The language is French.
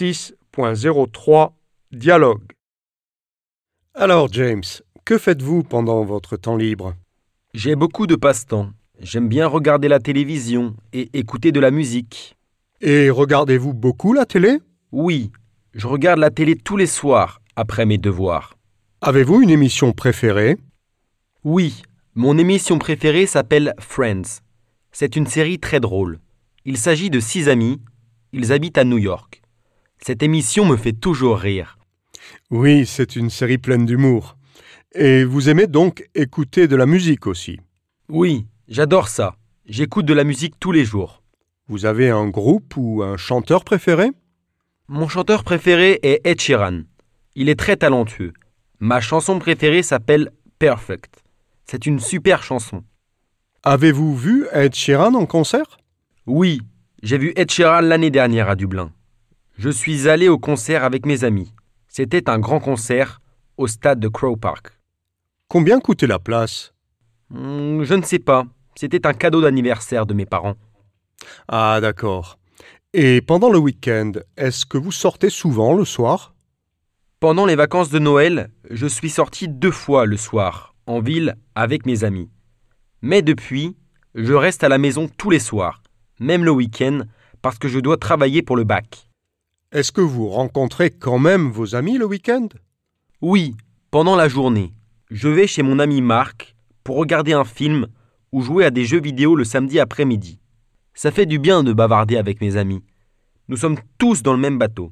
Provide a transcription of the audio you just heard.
6.03 Dialogue. Alors James, que faites-vous pendant votre temps libre? J'ai beaucoup de passe-temps. J'aime bien regarder la télévision et écouter de la musique. Et regardez-vous beaucoup la télé? Oui, je regarde la télé tous les soirs après mes devoirs. Avez-vous une émission préférée? Oui, mon émission préférée s'appelle Friends. C'est une série très drôle. Il s'agit de six amis. Ils habitent à New York. Cette émission me fait toujours rire. Oui, c'est une série pleine d'humour. Et vous aimez donc écouter de la musique aussi? Oui, j'adore ça. J'écoute de la musique tous les jours. Vous avez un groupe ou un chanteur préféré? Mon chanteur préféré est Ed Sheeran. Il est très talentueux. Ma chanson préférée s'appelle Perfect. C'est une super chanson. Avez-vous vu Ed Sheeran en concert? Oui, j'ai vu Ed Sheeran l'année dernière à Dublin. Je suis allé au concert avec mes amis. C'était un grand concert au stade de Crow Park. Combien coûtait la place? Hmm, je ne sais pas. C'était un cadeau d'anniversaire de mes parents. Ah d'accord. Et pendant le week-end, est-ce que vous sortez souvent le soir? Pendant les vacances de Noël, je suis sorti deux fois le soir, en ville, avec mes amis. Mais depuis, je reste à la maison tous les soirs, même le week-end, parce que je dois travailler pour le bac. Est-ce que vous rencontrez quand même vos amis le week-end? Oui, pendant la journée, je vais chez mon ami Marc pour regarder un film ou jouer à des jeux vidéo le samedi après-midi. Ça fait du bien de bavarder avec mes amis. Nous sommes tous dans le même bateau.